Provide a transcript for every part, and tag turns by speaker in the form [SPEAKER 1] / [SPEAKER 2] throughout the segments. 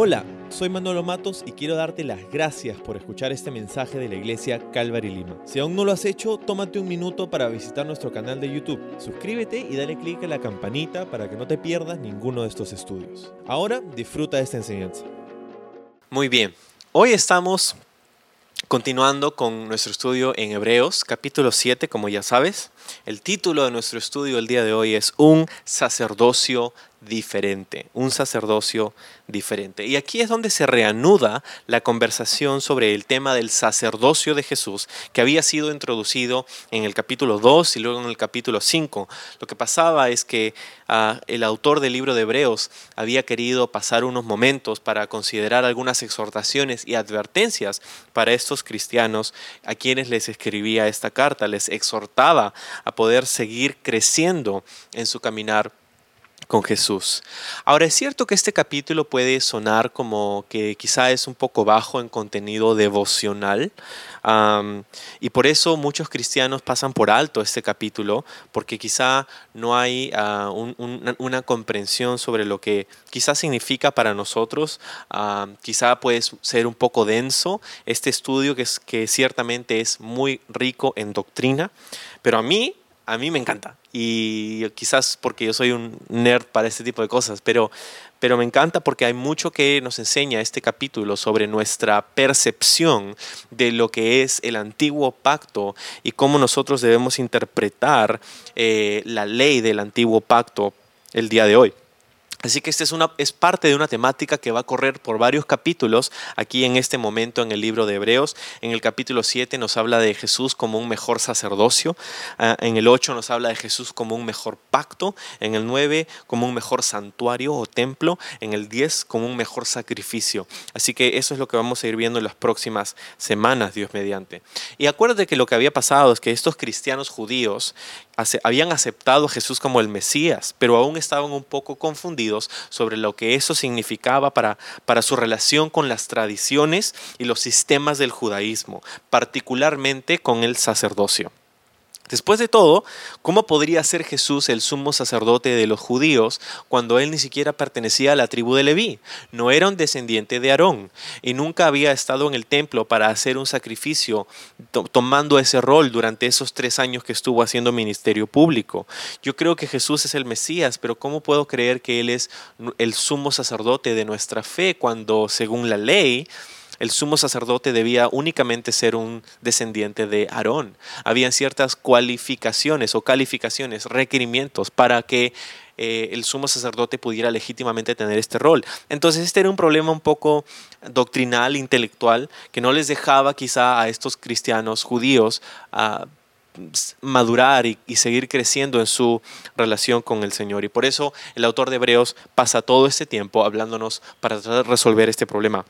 [SPEAKER 1] Hola, soy Manolo Matos y quiero darte las gracias por escuchar este mensaje de la iglesia Calvary Lima. Si aún no lo has hecho, tómate un minuto para visitar nuestro canal de YouTube. Suscríbete y dale clic a la campanita para que no te pierdas ninguno de estos estudios. Ahora disfruta de esta enseñanza.
[SPEAKER 2] Muy bien, hoy estamos continuando con nuestro estudio en Hebreos, capítulo 7, como ya sabes. El título de nuestro estudio el día de hoy es Un sacerdocio diferente, un sacerdocio diferente. Y aquí es donde se reanuda la conversación sobre el tema del sacerdocio de Jesús, que había sido introducido en el capítulo 2 y luego en el capítulo 5. Lo que pasaba es que ah, el autor del libro de Hebreos había querido pasar unos momentos para considerar algunas exhortaciones y advertencias para estos cristianos a quienes les escribía esta carta, les exhortaba a poder seguir creciendo en su caminar con Jesús. Ahora es cierto que este capítulo puede sonar como que quizá es un poco bajo en contenido devocional y por eso muchos cristianos pasan por alto este capítulo porque quizá no hay ah, una, comprensión sobre lo que quizá significa para nosotros. quizá puede ser un poco denso este estudio que, es, que ciertamente es muy rico en doctrina, pero a mí a mí me encanta. Y quizás porque yo soy un nerd para este tipo de cosas, pero, pero me encanta porque hay mucho que nos enseña este capítulo sobre nuestra percepción de lo que es el antiguo pacto y cómo nosotros debemos interpretar eh, la ley del antiguo pacto el día de hoy. Así que esta es, una, es parte de una temática que va a correr por varios capítulos aquí en este momento en el libro de Hebreos. En el capítulo 7 nos habla de Jesús como un mejor sacerdocio. Ah, en el 8 nos habla de Jesús como un mejor pacto. En el 9 como un mejor santuario o templo. En el 10 como un mejor sacrificio. Así que eso es lo que vamos a ir viendo en las próximas semanas, Dios mediante. Y acuérdate que lo que había pasado es que estos cristianos judíos habían aceptado a Jesús como el Mesías, pero aún estaban un poco confundidos sobre lo que eso significaba para, para su relación con las tradiciones y los sistemas del judaísmo, particularmente con el sacerdocio. Después de todo, ¿cómo podría ser Jesús el sumo sacerdote de los judíos cuando él ni siquiera pertenecía a la tribu de Leví? No era un descendiente de Aarón y nunca había estado en el templo para hacer un sacrificio tomando ese rol durante esos tres años que estuvo haciendo ministerio público. Yo creo que Jesús es el Mesías, pero ¿cómo puedo creer que Él es el sumo sacerdote de nuestra fe cuando, según la ley, el sumo sacerdote debía únicamente ser un descendiente de Aarón. Habían ciertas cualificaciones o calificaciones, requerimientos para que eh, el sumo sacerdote pudiera legítimamente tener este rol. Entonces este era un problema un poco doctrinal, intelectual, que no les dejaba quizá a estos cristianos judíos a madurar y, y, seguir creciendo en su relación con el Señor. Y por eso el autor de Hebreos pasa todo este tiempo hablándonos para tratar de resolver este problema.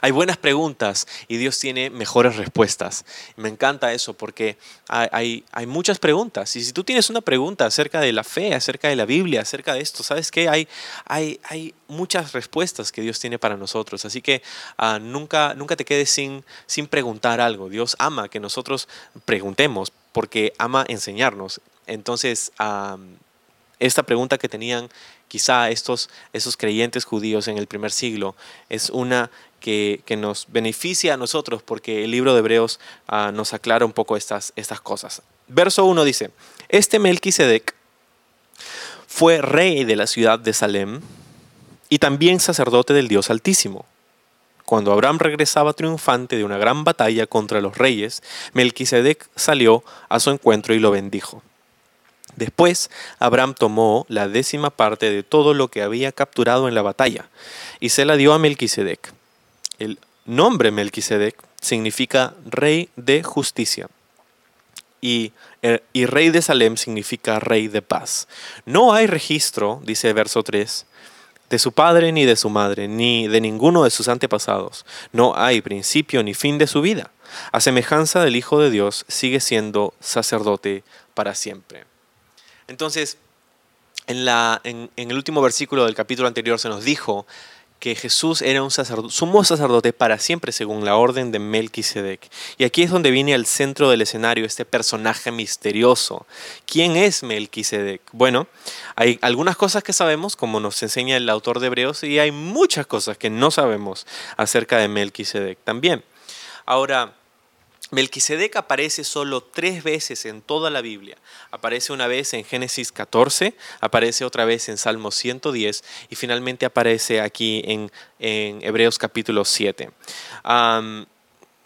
[SPEAKER 2] Hay buenas preguntas y Dios tiene mejores respuestas. Me encanta eso porque hay, muchas preguntas. Y si tú tienes una pregunta acerca de la fe, acerca de la Biblia, acerca de esto, ¿sabes qué? Hay, hay, muchas respuestas que Dios tiene para nosotros. Así que ah, nunca, nunca te quedes sin, sin preguntar algo. Dios ama que nosotros preguntemos porque ama enseñarnos. Entonces, esta pregunta que tenían quizá estos, esos creyentes judíos en el primer siglo es una que, nos beneficia a nosotros porque el libro de Hebreos ah, nos aclara un poco estas, estas cosas. Verso 1 dice, este Melquisedec fue rey de la ciudad de Salem y también sacerdote del Dios Altísimo. Cuando Abraham regresaba triunfante de una gran batalla contra los reyes, Melquisedec salió a su encuentro y lo bendijo. Después, Abraham tomó la décima parte de todo lo que había capturado en la batalla y se la dio a Melquisedec. El nombre Melquisedec significa rey de justicia. Y, eh, y, rey de Salem significa rey de paz. No hay registro, dice verso 3, de su padre ni de su madre, ni de ninguno de sus antepasados. No hay principio ni fin de su vida. A semejanza del Hijo de Dios, sigue siendo sacerdote para siempre. Entonces, en el último versículo del capítulo anterior se nos dijo que Jesús era un sacerdote, sumo sacerdote para siempre según la orden de Melquisedec. Y aquí es donde viene al centro del escenario este personaje misterioso. ¿Quién es Melquisedec? Bueno, hay algunas cosas que sabemos, como nos enseña el autor de Hebreos, y hay muchas cosas que no sabemos acerca de Melquisedec también. Ahora, Melquisedec aparece solo tres veces en toda la Biblia. Aparece una vez en Génesis 14, aparece otra vez en Salmo 110 y finalmente aparece aquí en, Hebreos capítulo 7.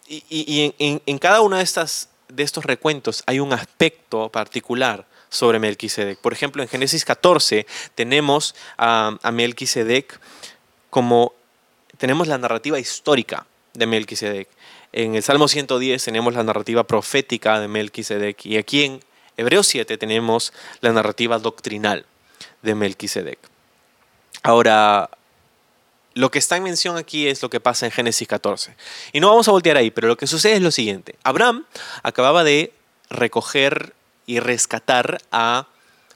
[SPEAKER 2] y, en, cada uno de, estas, de estos recuentos hay un aspecto particular sobre Melquisedec. Por ejemplo, en Génesis 14 tenemos a, a Melquisedec como tenemos la narrativa histórica de Melquisedec. En el Salmo 110 tenemos la narrativa profética de Melquisedec y aquí en Hebreos 7 tenemos la narrativa doctrinal de Melquisedec. Ahora, lo que está en mención aquí es lo que pasa en Génesis 14. Y no vamos a voltear ahí, pero lo que sucede es lo siguiente. Abraham acababa de recoger y rescatar a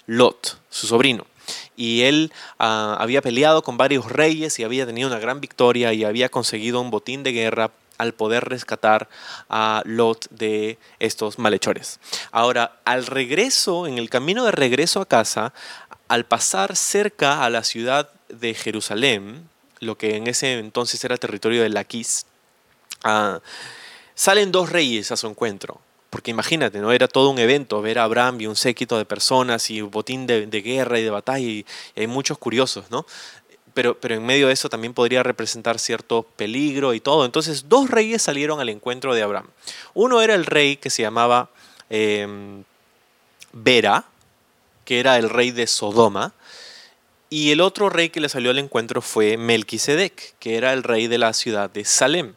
[SPEAKER 2] Lot, su sobrino. Y él ah, había peleado con varios reyes y había tenido una gran victoria y había conseguido un botín de guerra al poder rescatar a Lot de estos malhechores. Ahora, al regreso, en el camino de regreso a casa, al pasar cerca a la ciudad de Jerusalén, lo que en ese entonces era territorio de Laquis, ah, salen dos reyes a su encuentro. Porque imagínate, ¿no? Era todo un evento ver a Abraham y un séquito de personas y botín de, guerra y de batalla y, y, hay muchos curiosos, ¿no? Pero, en medio de eso también podría representar cierto peligro y todo. Entonces dos reyes salieron al encuentro de Abraham. Uno era el rey que se llamaba eh, Bera, que era el rey de Sodoma, y el otro rey que le salió al encuentro fue Melquisedec, que era el rey de la ciudad de Salem.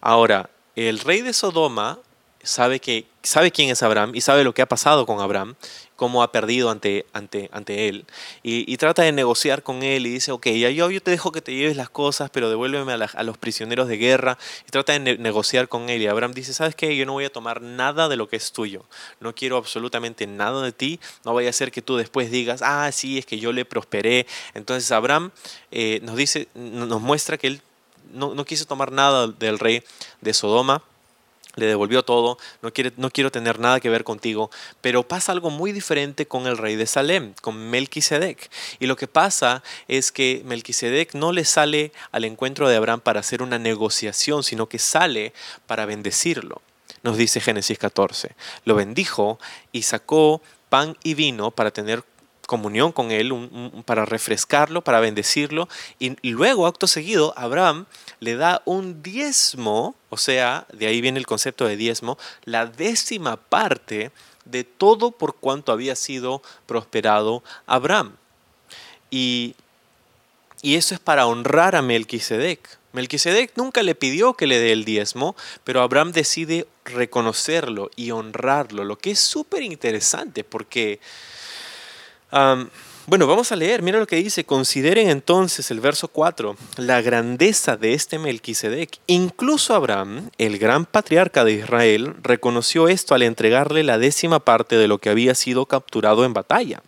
[SPEAKER 2] Ahora, el rey de Sodoma sabe, que, sabe quién es Abraham y sabe lo que ha pasado con Abraham cómo ha perdido ante, ante, ante él. Y, trata de negociar con él y dice, ok, ya yo, yo te dejo que te lleves las cosas, pero devuélveme a, los prisioneros de guerra. Y trata de negociar con él. Y Abraham dice, ¿sabes qué? Yo no voy a tomar nada de lo que es tuyo. No quiero absolutamente nada de ti. No vaya a ser que tú después digas, ah, sí, es que yo le prosperé. Entonces Abraham eh, nos dice, nos muestra que él no, no quiso tomar nada del rey de Sodoma le devolvió todo, no, quiere, no quiero tener nada que ver contigo, pero pasa algo muy diferente con el rey de Salem, con Melquisedec. Y lo que pasa es que Melquisedec no le sale al encuentro de Abraham para hacer una negociación, sino que sale para bendecirlo. Nos dice Génesis 14. Lo bendijo y sacó pan y vino para tener comunión con él, para refrescarlo, para bendecirlo. Y, y luego, acto seguido, Abraham le da un diezmo, o sea, de ahí viene el concepto de diezmo, la décima parte de todo por cuanto había sido prosperado Abraham. Y, y eso es para honrar a Melquisedec. Melquisedec nunca le pidió que le dé el diezmo, pero Abraham decide reconocerlo y honrarlo, lo que es súper interesante porque bueno, vamos a leer, mira lo que dice, consideren entonces el verso 4, la grandeza de este Melquisedec. Incluso Abraham, el gran patriarca de Israel, reconoció esto al entregarle la décima parte de lo que había sido capturado en batalla.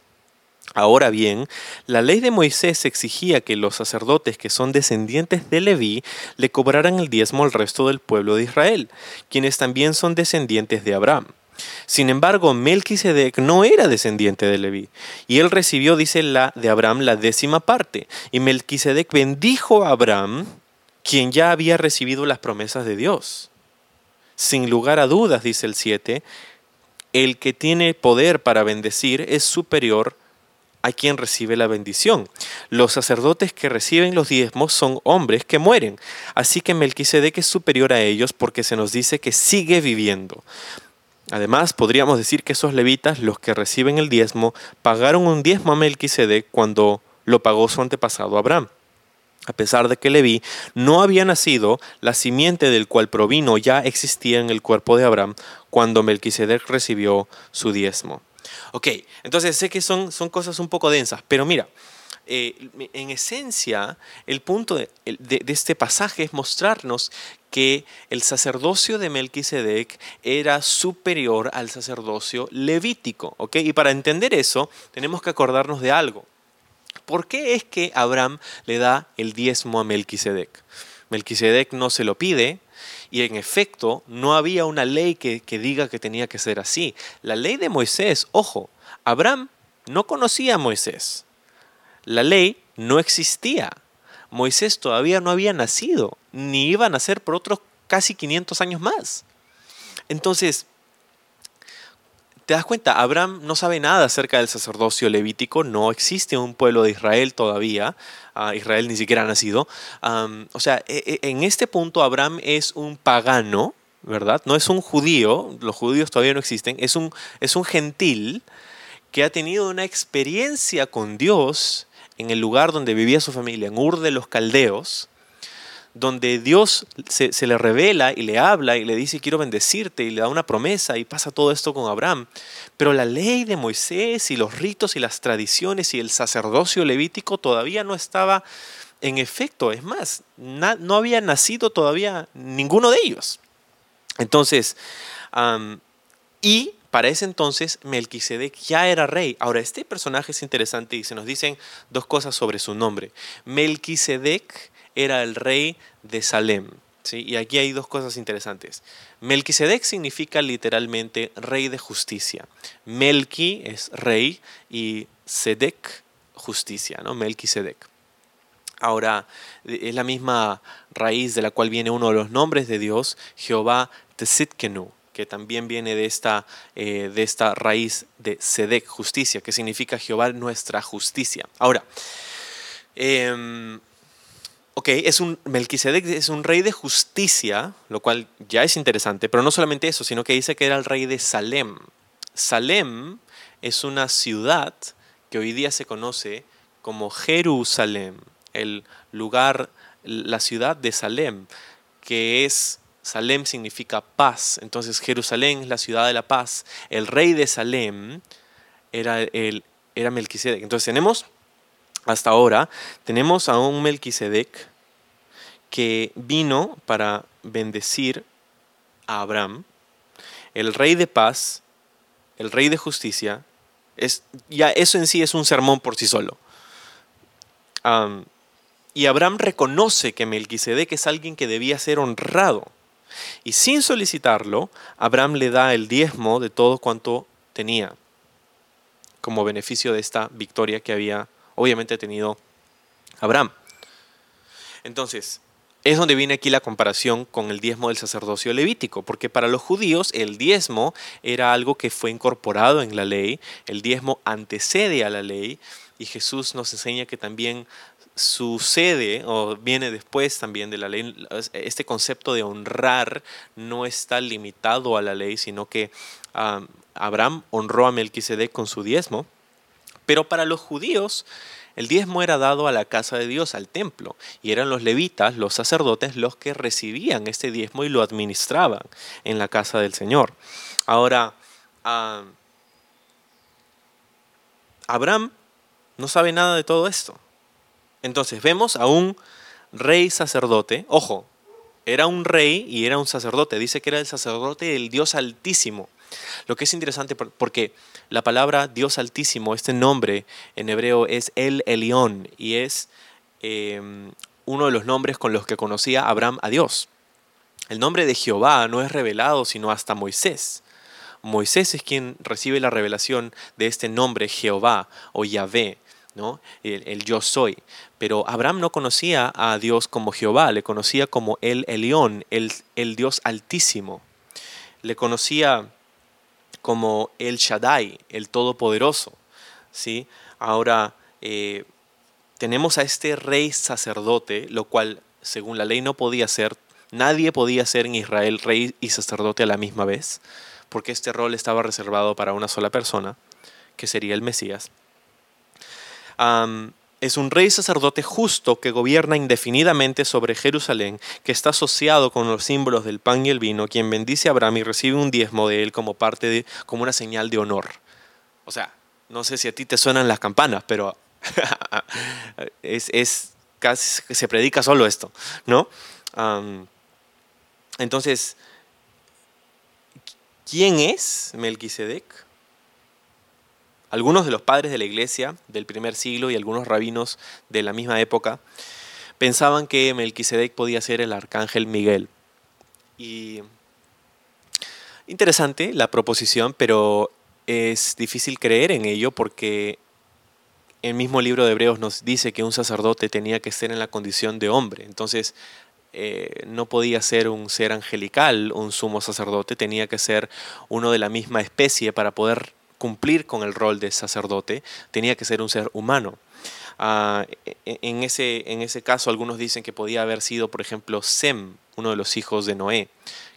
[SPEAKER 2] Ahora bien, la ley de Moisés exigía que los sacerdotes que son descendientes de Leví le cobraran el diezmo al resto del pueblo de Israel, quienes también son descendientes de Abraham. Sin embargo, Melquisedec no era descendiente de Leví, y él recibió, dice la de Abraham, la décima parte. Y Melquisedec bendijo a Abraham, quien ya había recibido las promesas de Dios. Sin lugar a dudas, dice el 7, el que tiene poder para bendecir es superior a quien recibe la bendición. Los sacerdotes que reciben los diezmos son hombres que mueren, así que Melquisedec es superior a ellos porque se nos dice que sigue viviendo. Además, podríamos decir que esos levitas, los que reciben el diezmo, pagaron un diezmo a Melquisedec cuando lo pagó su antepasado Abraham. A pesar de que Leví no había nacido, la simiente del cual provino ya existía en el cuerpo de Abraham cuando Melquisedec recibió su diezmo. Ok, entonces sé que son, son cosas un poco densas, pero mira, eh, en esencia, el punto de, este pasaje es mostrarnos que el sacerdocio de Melquisedec era superior al sacerdocio levítico. ¿ok? Y para entender eso, tenemos que acordarnos de algo. ¿por qué es que Abraham le da el diezmo a Melquisedec? Melquisedec no se lo pide, y en efecto, no había una ley que, que, diga que tenía que ser así. La ley de Moisés, ojo, Abraham no conocía a Moisés. La ley no existía. Moisés todavía no había nacido, ni iba a nacer por otros casi 500 años más. Entonces, ¿Te das cuenta? Abraham no sabe nada acerca del sacerdocio levítico, no existe un pueblo de Israel todavía, uh, Israel ni siquiera ha nacido. O sea, e, e, en este punto Abraham es un pagano, ¿verdad? No es un judío, los judíos todavía no existen, es un, es un gentil que ha tenido una experiencia con Dios en el lugar donde vivía su familia, en Ur de los Caldeos, donde Dios se, le revela y le habla y le dice quiero bendecirte y le da una promesa y pasa todo esto con Abraham. Pero la ley de Moisés y los ritos y las tradiciones y el sacerdocio levítico todavía no estaba en efecto. Es más, no había nacido todavía ninguno de ellos. Entonces, y para ese entonces Melquisedec ya era rey. Ahora, este personaje es interesante y se nos dicen dos cosas sobre su nombre. Melquisedec era el rey de Salem. ¿sí? Y aquí hay dos cosas interesantes. Melquisedec significa literalmente rey de justicia. Melqui es rey y Sedec justicia, ¿no? Melquisedec. Ahora, es la misma raíz de la cual viene uno de los nombres de Dios, Jehová Tzitkenu, que también viene de esta, eh, de esta raíz de Sedec, justicia, que significa Jehová nuestra justicia. Ahora, eh, Ok, es un, Melquisedec es un rey de justicia, lo cual ya es interesante, pero no solamente eso, sino que dice que era el rey de Salem. Salem es una ciudad que hoy día se conoce como Jerusalén, el lugar, la ciudad de Salem, que es, Salem significa paz, entonces Jerusalén es la ciudad de la paz. El rey de Salem era, el, era Melquisedec. Entonces tenemos hasta ahora tenemos a un Melquisedec que vino para bendecir a Abraham, el rey de paz, el rey de justicia. Es, ya eso en sí es un sermón por sí solo. y Abraham reconoce que Melquisedec es alguien que debía ser honrado. Y sin solicitarlo, Abraham le da el diezmo de todo cuanto tenía como beneficio de esta victoria que había obviamente tenido Abraham. Entonces, es donde viene aquí la comparación con el diezmo del sacerdocio levítico, porque para los judíos el diezmo era algo que fue incorporado en la ley, el diezmo antecede a la ley, y Jesús nos enseña que también sucede o viene después también de la ley. Este concepto de honrar no está limitado a la ley, sino que ah, Abraham honró a Melquisedec con su diezmo. Pero para los judíos, el diezmo era dado a la casa de Dios, al templo, y eran los levitas, los sacerdotes, los que recibían este diezmo y lo administraban en la casa del Señor. Ahora, Abraham no sabe nada de todo esto. Entonces vemos a un rey sacerdote, ojo, era un rey y era un sacerdote, dice que era el sacerdote del Dios Altísimo. Lo que es interesante porque la palabra Dios Altísimo, este nombre en hebreo es El Elión y es em, uno de los nombres con los que conocía Abraham a Dios. El nombre de Jehová no es revelado sino hasta Moisés. Moisés es quien recibe la revelación de este nombre Jehová o Yahvé, el, yo soy. Pero Abraham no conocía a Dios como Jehová, le conocía como el Elión, el, el Dios Altísimo. Le conocía como el Shaddai, el Todopoderoso. ¿sí? Ahora, eh, tenemos a este rey sacerdote, lo cual según la ley no podía ser, nadie podía ser en Israel rey y sacerdote a la misma vez, porque este rol estaba reservado para una sola persona, que sería el Mesías es un rey sacerdote justo que gobierna indefinidamente sobre Jerusalén, que está asociado con los símbolos del pan y el vino, quien bendice a Abraham y recibe un diezmo de él como parte de, como una señal de honor. O sea, no sé si a ti te suenan las campanas, pero es, es, casi se predica solo esto, ¿no? entonces, ¿quién es Melquisedec? Algunos de los padres de la iglesia del primer siglo y algunos rabinos de la misma época pensaban que Melquisedec podía ser el arcángel Miguel. Y interesante la proposición, pero es difícil creer en ello porque el mismo libro de Hebreos nos dice que un sacerdote tenía que ser en la condición de hombre. Entonces, eh, no podía ser un ser angelical, un sumo sacerdote, tenía que ser uno de la misma especie para poder cumplir con el rol de sacerdote, tenía que ser un ser humano. Ah, e, e, en, ese, en ese caso, algunos dicen que podía haber sido, por ejemplo, Sem, uno de los hijos de Noé,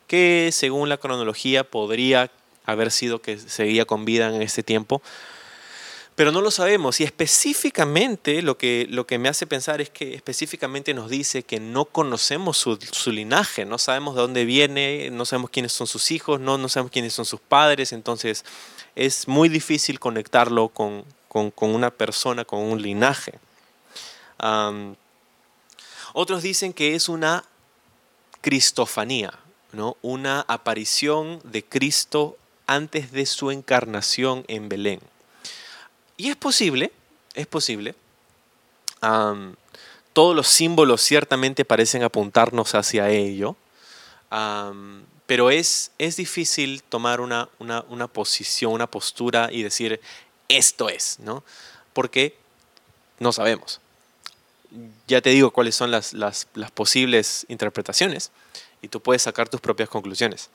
[SPEAKER 2] que según la cronología podría haber sido que seguía con vida en este tiempo, pero no lo sabemos. Y específicamente lo que, lo que me hace pensar es que específicamente nos dice que no conocemos su, linaje, no sabemos de dónde viene, no sabemos quiénes son sus hijos, no, no sabemos quiénes son sus padres, entonces es muy difícil conectarlo con, una persona, con un linaje. otros dicen que es una cristofanía, ¿no? una aparición de Cristo antes de su encarnación en Belén. Y es posible, es posible. todos los símbolos ciertamente parecen apuntarnos hacia ello, pero es, es difícil tomar una, una, posición, una postura y decir, esto es, ¿no? Porque no sabemos. Ya te digo cuáles son las, las, posibles interpretaciones y tú puedes sacar tus propias conclusiones.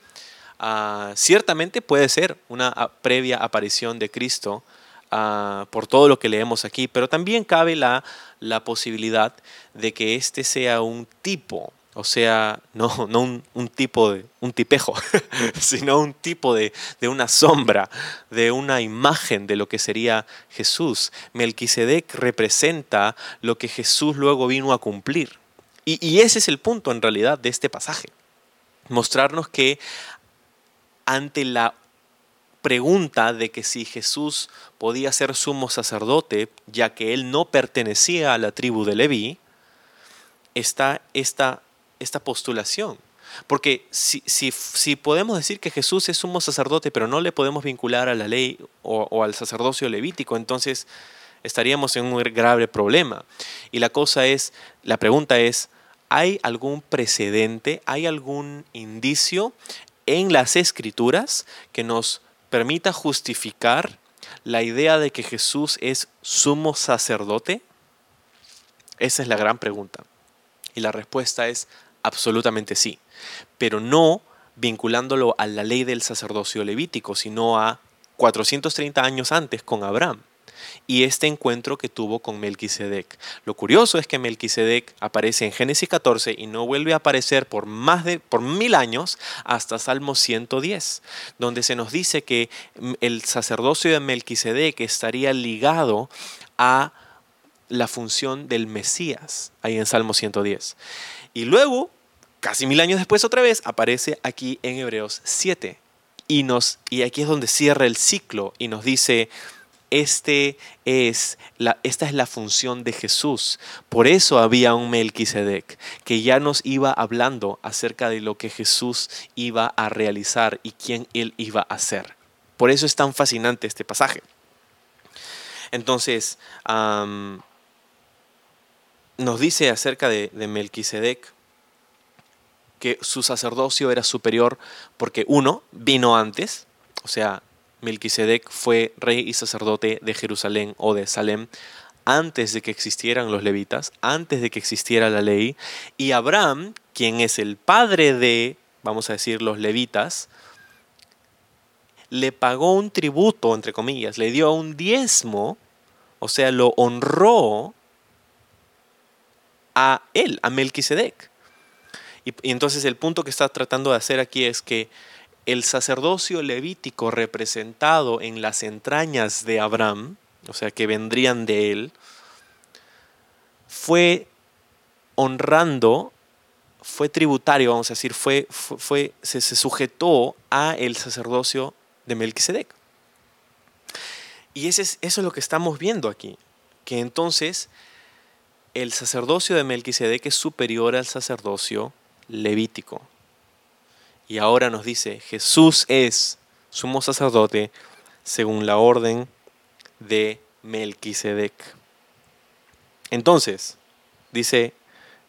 [SPEAKER 2] Ah, ciertamente puede ser una previa aparición de Cristo Por todo lo que leemos aquí, pero también cabe la, la posibilidad de que este sea un tipo, o sea, no, no un, tipo de un tipejo, sino un tipo de, de, una sombra, de una imagen de lo que sería Jesús. Melquisedec representa lo que Jesús luego vino a cumplir. Y, y ese es el punto en realidad de este pasaje. Mostrarnos que ante la pregunta de que si Jesús podía ser sumo sacerdote, ya que él no pertenecía a la tribu de Leví, está esta, esta postulación. Porque si, si, podemos decir que Jesús es sumo sacerdote, pero no le podemos vincular a la ley o al sacerdocio levítico, entonces estaríamos en un grave problema. Y la cosa es, la pregunta es, ¿hay algún precedente, hay algún indicio en las escrituras que nos permita justificar la idea de que Jesús es sumo sacerdote? Esa es la gran pregunta. Y la respuesta es absolutamente sí, pero no vinculándolo a la ley del sacerdocio levítico, sino a 430 años antes con Abraham y este encuentro que tuvo con Melquisedec. Lo curioso es que Melquisedec aparece en Génesis 14 y no vuelve a aparecer por más de por mil años hasta Salmo 110, donde se nos dice que el sacerdocio de Melquisedec estaría ligado a la función del Mesías, ahí en Salmo 110. Y luego, casi mil años después otra vez, aparece aquí en Hebreos 7. Y, nos, y aquí es donde cierra el ciclo y nos dice, este es la, esta es la función de Jesús. Por eso había un Melquisedec que ya nos iba hablando acerca de lo que Jesús iba a realizar y quién él iba a ser. Por eso es tan fascinante este pasaje. Entonces, nos dice acerca de, de Melquisedec que su sacerdocio era superior porque uno vino antes, o sea, Melquisedec fue rey y sacerdote de Jerusalén o de Salem antes de que existieran los levitas, antes de que existiera la ley, y Abraham, quien es el padre de, vamos a decir, los levitas, le pagó un tributo, entre comillas, le dio un diezmo, o sea, lo honró a él, a Melquisedec. Y, y entonces el punto que está tratando de hacer aquí es que el sacerdocio levítico representado en las entrañas de Abraham, o sea, que vendrían de él, fue honrando, fue tributario, vamos a decir, fue, fue, se, sujetó a el sacerdocio de Melquisedec. Y ese es, eso es lo que estamos viendo aquí, que entonces el sacerdocio de Melquisedec es superior al sacerdocio levítico. Y ahora nos dice, Jesús es sumo sacerdote según la orden de Melquisedec. Entonces, dice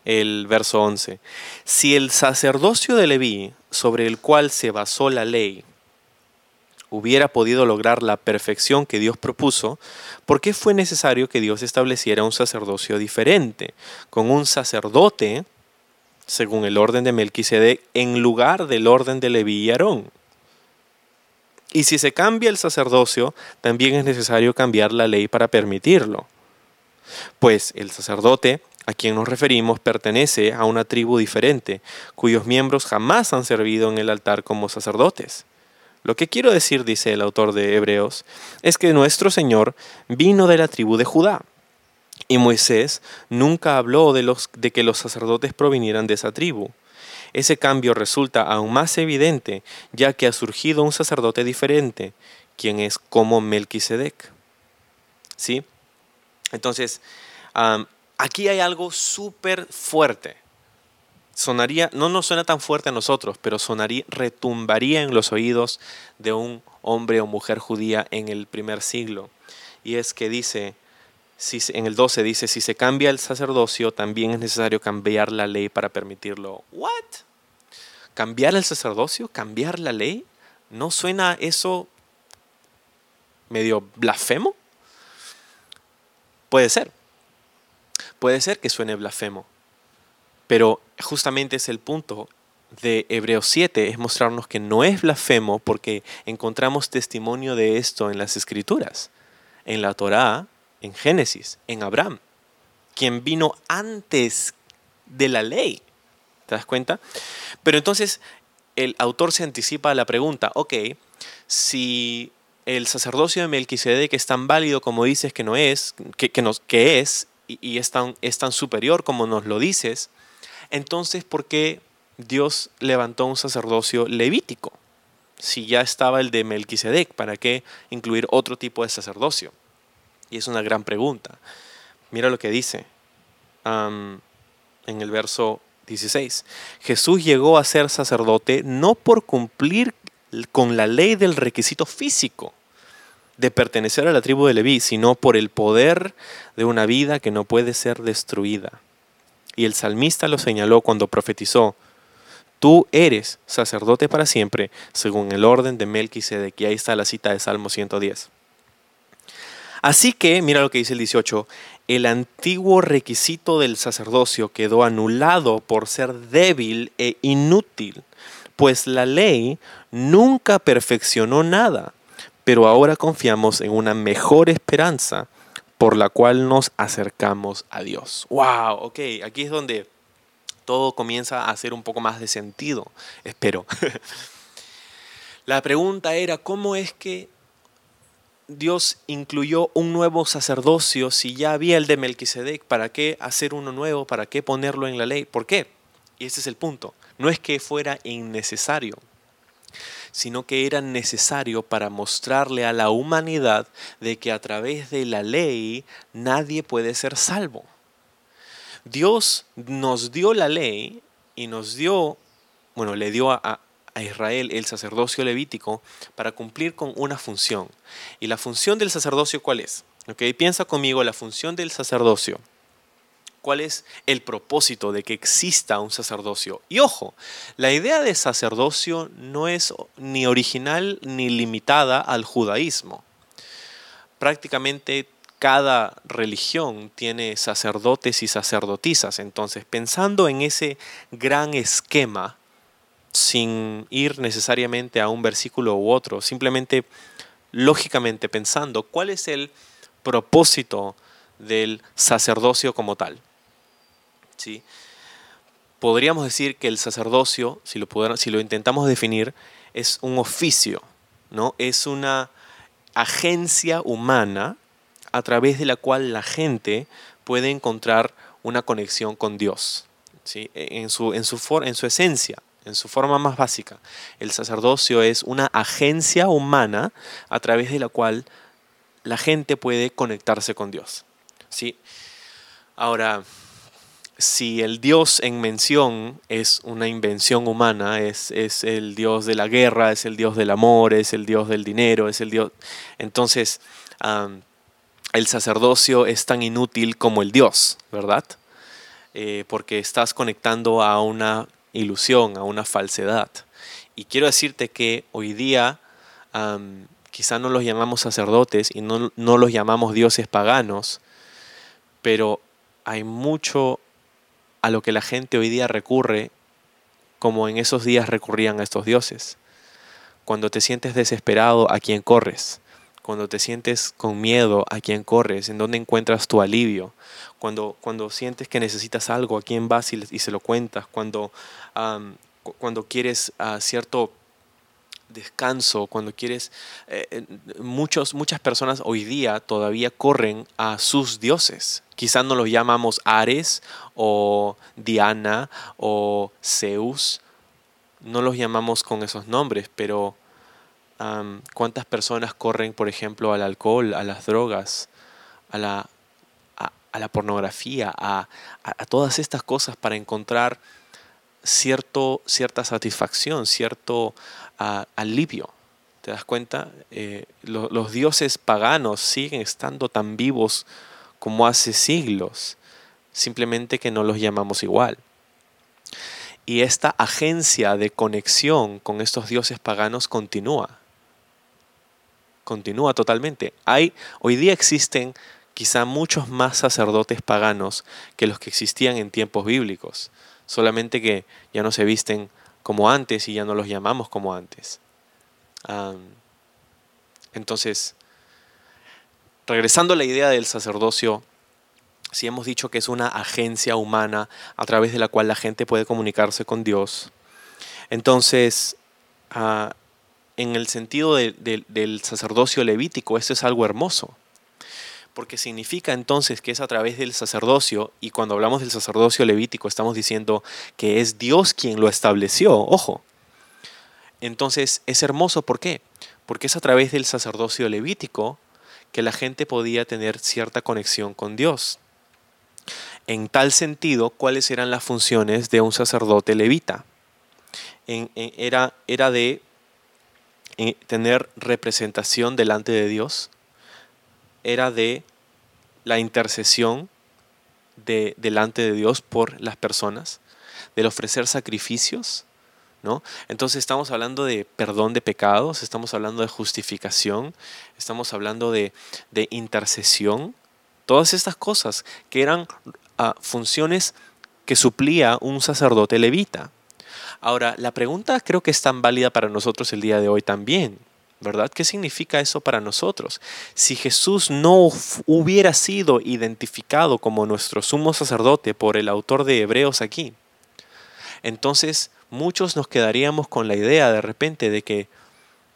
[SPEAKER 2] el verso 11, si el sacerdocio de Leví, sobre el cual se basó la ley, hubiera podido lograr la perfección que Dios propuso, ¿por qué fue necesario que Dios estableciera un sacerdocio diferente, con un sacerdote, según el orden de Melquisedec, en lugar del orden de Leví y Aarón? Y si se cambia el sacerdocio, también es necesario cambiar la ley para permitirlo. Pues el sacerdote a quien nos referimos pertenece a una tribu diferente, cuyos miembros jamás han servido en el altar como sacerdotes. Lo que quiero decir, dice el autor de Hebreos, es que nuestro Señor vino de la tribu de Judá. Y Moisés nunca habló de, los, de que los sacerdotes provinieran de esa tribu. Ese cambio resulta aún más evidente, ya que ha surgido un sacerdote diferente, quien es como Melquisedec. ¿Sí? Entonces, aquí hay algo súper fuerte. Sonaría, no nos suena tan fuerte a nosotros, pero sonaría, retumbaría en los oídos de un hombre o mujer judía en el primer siglo. Y es que dice, si, en el 12 dice, si se cambia el sacerdocio, también es necesario cambiar la ley para permitirlo. ¿What? ¿Cambiar el sacerdocio? ¿Cambiar la ley? ¿No suena eso medio blasfemo? Puede ser. Puede ser que suene blasfemo. Pero justamente es el punto de Hebreos 7, es mostrarnos que no es blasfemo porque encontramos testimonio de esto en las escrituras, en la Torá, en Génesis, en Abraham, quien vino antes de la ley. ¿Te das cuenta? Pero entonces el autor se anticipa a la pregunta, ok, si el sacerdocio de Melquisedec es tan válido como dices que no es, que, que es, y, es, tan, es tan superior como nos lo dices, entonces ¿por qué Dios levantó un sacerdocio levítico? Si ya estaba el de Melquisedec, ¿para qué incluir otro tipo de sacerdocio? Y es una gran pregunta. Mira lo que dice en el verso 16. Jesús llegó a ser sacerdote no por cumplir con la ley del requisito físico de pertenecer a la tribu de Leví, sino por el poder de una vida que no puede ser destruida. Y el salmista lo señaló cuando profetizó, Tú eres sacerdote para siempre, según el orden de Melquisedec. Y ahí está la cita de Salmo 110. Así que, mira lo que dice el 18, el antiguo requisito del sacerdocio quedó anulado por ser débil e inútil, pues la ley nunca perfeccionó nada, pero ahora confiamos en una mejor esperanza por la cual nos acercamos a Dios. ¡Wow! Ok, aquí es donde todo comienza a hacer un poco más de sentido, espero. la pregunta era, ¿cómo es que Dios incluyó un nuevo sacerdocio si ya había el de Melquisedec? ¿Para qué hacer uno nuevo? ¿Para qué ponerlo en la ley? ¿Por qué? Y ese es el punto. No es que fuera innecesario, sino que era necesario para mostrarle a la humanidad de que a través de la ley nadie puede ser salvo. Dios nos dio la ley y nos dio, bueno, le dio a, a Israel el sacerdocio levítico para cumplir con una función. ¿Y la función del sacerdocio cuál es? Piensa conmigo la función del sacerdocio. ¿Cuál es el propósito de que exista un sacerdocio? Y ojo, la idea de sacerdocio no es ni original ni limitada al judaísmo. Prácticamente cada religión tiene sacerdotes y sacerdotisas. Entonces, pensando en ese gran esquema, sin ir necesariamente a un versículo u otro, simplemente lógicamente pensando cuál es el propósito del sacerdocio como tal. ¿Sí? Podríamos decir que el sacerdocio, si lo, intentamos definir, es un oficio, ¿no? es una agencia humana a través de la cual la gente puede encontrar una conexión con Dios, ¿sí? en su esencia en su forma más básica. El sacerdocio es una agencia humana a través de la cual la gente puede conectarse con Dios. ¿sí? Ahora, si el Dios en mención es una invención humana, es, es, el Dios de la guerra, es el Dios del amor, es el Dios del dinero, es el Dios... Entonces, el sacerdocio es tan inútil como el Dios, ¿verdad? Eh, porque estás conectando a una ilusión, a una falsedad. Y quiero decirte que hoy día quizá no los llamamos sacerdotes y no, no los llamamos dioses paganos, pero hay mucho a lo que la gente hoy día recurre como en esos días recurrían a estos dioses. Cuando te sientes desesperado, ¿a quién corres? Cuando te sientes con miedo, ¿a quién corres? ¿En dónde encuentras tu alivio? Cuando, cuando sientes que necesitas algo, ¿a quién vas y, se lo cuentas? Cuando, cuando quieres uh, cierto descanso, cuando quieres... Eh, eh, muchos, muchas personas hoy día todavía corren a sus dioses. Quizás no los llamamos Ares o Diana o Zeus. No los llamamos con esos nombres, pero ¿cuántas personas corren, por ejemplo, al alcohol, a las drogas, a la, a, la pornografía, a, a todas estas cosas para encontrar cierto, cierta satisfacción, cierto alivio. ¿Te das cuenta? Eh, los dioses paganos siguen estando tan vivos como hace siglos, simplemente que no los llamamos igual. Y esta agencia de conexión con estos dioses paganos continúa. Continúa totalmente. Hay, hoy día existen quizá muchos más sacerdotes paganos que los que existían en tiempos bíblicos, solamente que ya no se visten como antes y ya no los llamamos como antes. entonces, regresando a la idea del sacerdocio, si hemos dicho que es una agencia humana a través de la cual la gente puede comunicarse con Dios, entonces, ah, en el sentido del sacerdocio levítico, esto es algo hermoso porque significa entonces que es a través del sacerdocio, y cuando hablamos del sacerdocio levítico estamos diciendo que es Dios quien lo estableció, ojo. Entonces es hermoso, ¿por qué? Porque es a través del sacerdocio levítico que la gente podía tener cierta conexión con Dios. En tal sentido, ¿cuáles eran las funciones de un sacerdote levita? era, era de tener representación delante de Dios, era de la intercesión de, delante de Dios por las personas, del ofrecer sacrificios, ¿no? Entonces estamos hablando de perdón de pecados, estamos hablando de justificación, estamos hablando de, intercesión, todas estas cosas que eran ah, funciones que suplía un sacerdote levita. Ahora, la pregunta creo que es tan válida para nosotros el día de hoy también. ¿verdad? ¿Qué significa eso para nosotros? Si Jesús no hubiera sido identificado como nuestro sumo sacerdote por el autor de Hebreos aquí, entonces muchos nos quedaríamos con la idea de repente de que,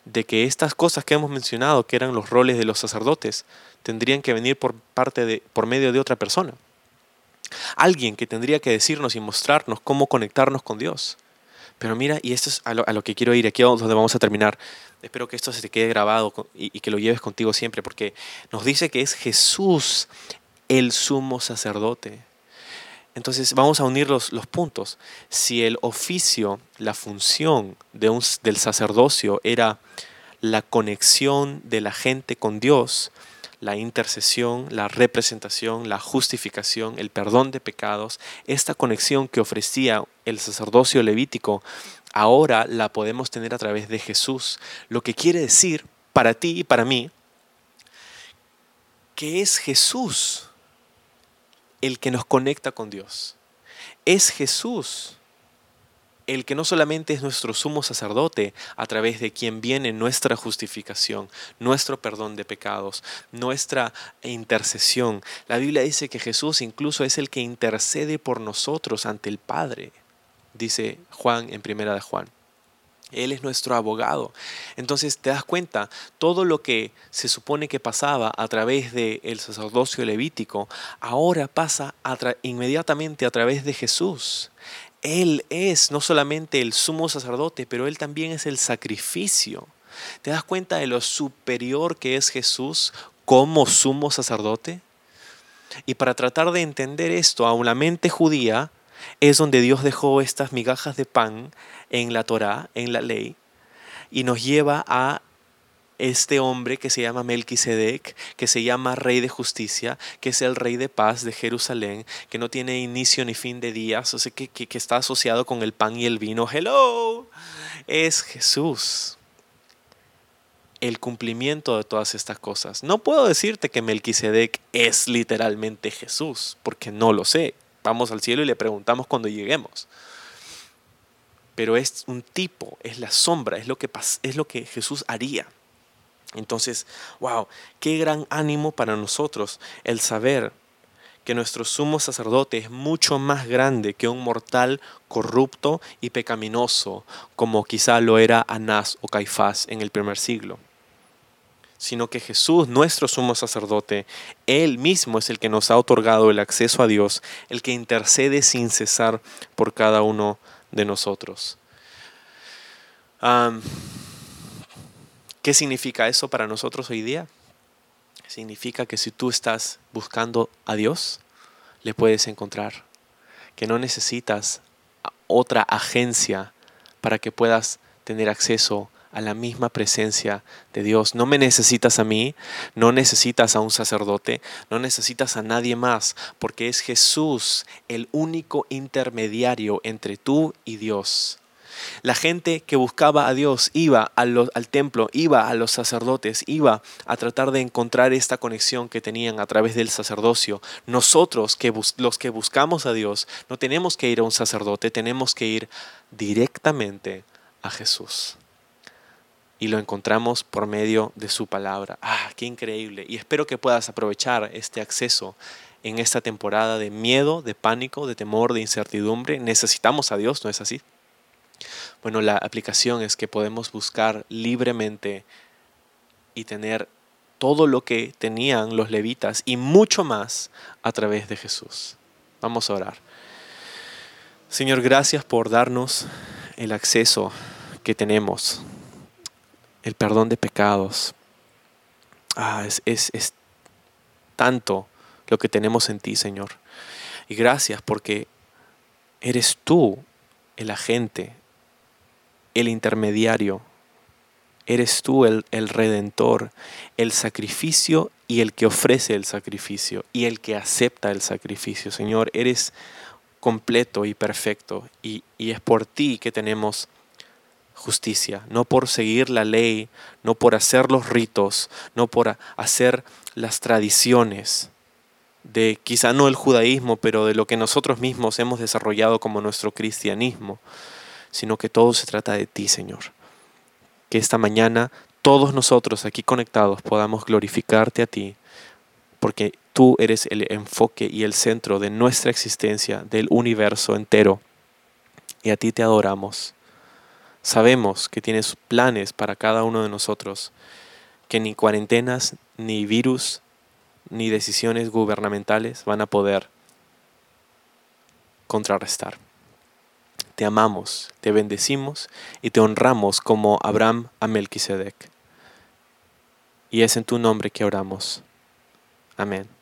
[SPEAKER 2] de que estas cosas que hemos mencionado, que eran los roles de los sacerdotes, tendrían que venir por, parte de, por medio de otra persona. Alguien que tendría que decirnos y mostrarnos cómo conectarnos con Dios. Pero mira, y esto es a lo, que quiero ir, aquí es donde vamos a terminar. Espero que esto se te quede grabado y, que lo lleves contigo siempre, porque nos dice que es Jesús el sumo sacerdote. Entonces vamos a unir los, puntos. Si el oficio, la función de un, del sacerdocio era la conexión de la gente con Dios, la intercesión, la representación, la justificación, el perdón de pecados, esta conexión que ofrecía el sacerdocio levítico ahora la podemos tener a través de Jesús. Lo que quiere decir para ti y para mí que es Jesús el que nos conecta con Dios. Es Jesús el que no solamente es nuestro sumo sacerdote, a través de quien viene nuestra justificación, nuestro perdón de pecados, nuestra intercesión. La Biblia dice que Jesús incluso es el que intercede por nosotros ante el Padre dice Juan en primera de Juan. Él es nuestro abogado. Entonces te das cuenta, todo lo que se supone que pasaba a través del sacerdocio levítico, ahora pasa inmediatamente a través de Jesús. Él es no solamente el sumo sacerdote, pero Él también es el sacrificio. ¿Te das cuenta de lo superior que es Jesús como sumo sacerdote? Y para tratar de entender esto a una mente judía, es donde Dios dejó estas migajas de pan en la Torá, en la ley, y nos lleva a este hombre que se llama Melquisedec, que se llama Rey de Justicia, que es el Rey de Paz de Jerusalén, que no tiene inicio ni fin de días, o sea, que, que está asociado con el pan y el vino. Hello, es Jesús el cumplimiento de todas estas cosas. No puedo decirte que Melquisedec es literalmente Jesús, porque no lo sé. Vamos al cielo y le preguntamos cuando lleguemos. Pero es un tipo, es la sombra, es lo que, es lo que Jesús haría. Entonces, wow, qué gran ánimo para nosotros el saber que nuestro sumo sacerdote es mucho más grande que un mortal corrupto y pecaminoso, como quizá lo era Anás o Caifás en el primer siglo sino que Jesús, nuestro sumo sacerdote, Él mismo es el que nos ha otorgado el acceso a Dios, el que intercede sin cesar por cada uno de nosotros. ¿Qué significa eso para nosotros hoy día? Significa que si tú estás buscando a Dios, le puedes encontrar, que no necesitas otra agencia para que puedas tener acceso a la misma presencia de Dios. No me necesitas a mí, no necesitas a un sacerdote, no necesitas a nadie más, porque es Jesús el único intermediario entre tú y Dios. La gente que buscaba a Dios iba al templo, iba a los sacerdotes, iba a tratar de encontrar esta conexión que tenían a través del sacerdocio. Nosotros, que los que buscamos a Dios, no tenemos que ir a un sacerdote, tenemos que ir directamente a Jesús y lo encontramos por medio de su palabra. ¡Ah, qué increíble! Y espero que puedas aprovechar este acceso en esta temporada de miedo, de pánico, de temor, de incertidumbre. Necesitamos a Dios, ¿no es así? Bueno, la aplicación es que podemos buscar libremente y tener todo lo que tenían los levitas y mucho más a través de Jesús. Vamos a orar. Señor, gracias por darnos el acceso que tenemos el perdón de pecados. Ah, es, es, tanto lo que tenemos en ti, Señor. Y gracias porque eres tú el agente, el intermediario. Eres tú el, el, redentor, el sacrificio y el que ofrece el sacrificio y el que acepta el sacrificio. Señor, eres completo y perfecto y, y es por ti que tenemos justicia, no por seguir la ley, no por hacer los ritos, no por hacer las tradiciones de quizá no el judaísmo, pero de lo que nosotros mismos hemos desarrollado como nuestro cristianismo, sino que todo se trata de ti, Señor. Que esta mañana todos nosotros aquí conectados podamos glorificarte a ti, porque tú eres el enfoque y el centro de nuestra existencia, del universo entero, y a ti te adoramos. Sabemos que tienes planes para cada uno de nosotros, que ni cuarentenas, ni virus, ni decisiones gubernamentales van a poder contrarrestar. Te amamos, te bendecimos y te honramos como Abraham a Melquisedec. Y es en tu nombre que oramos. Amén.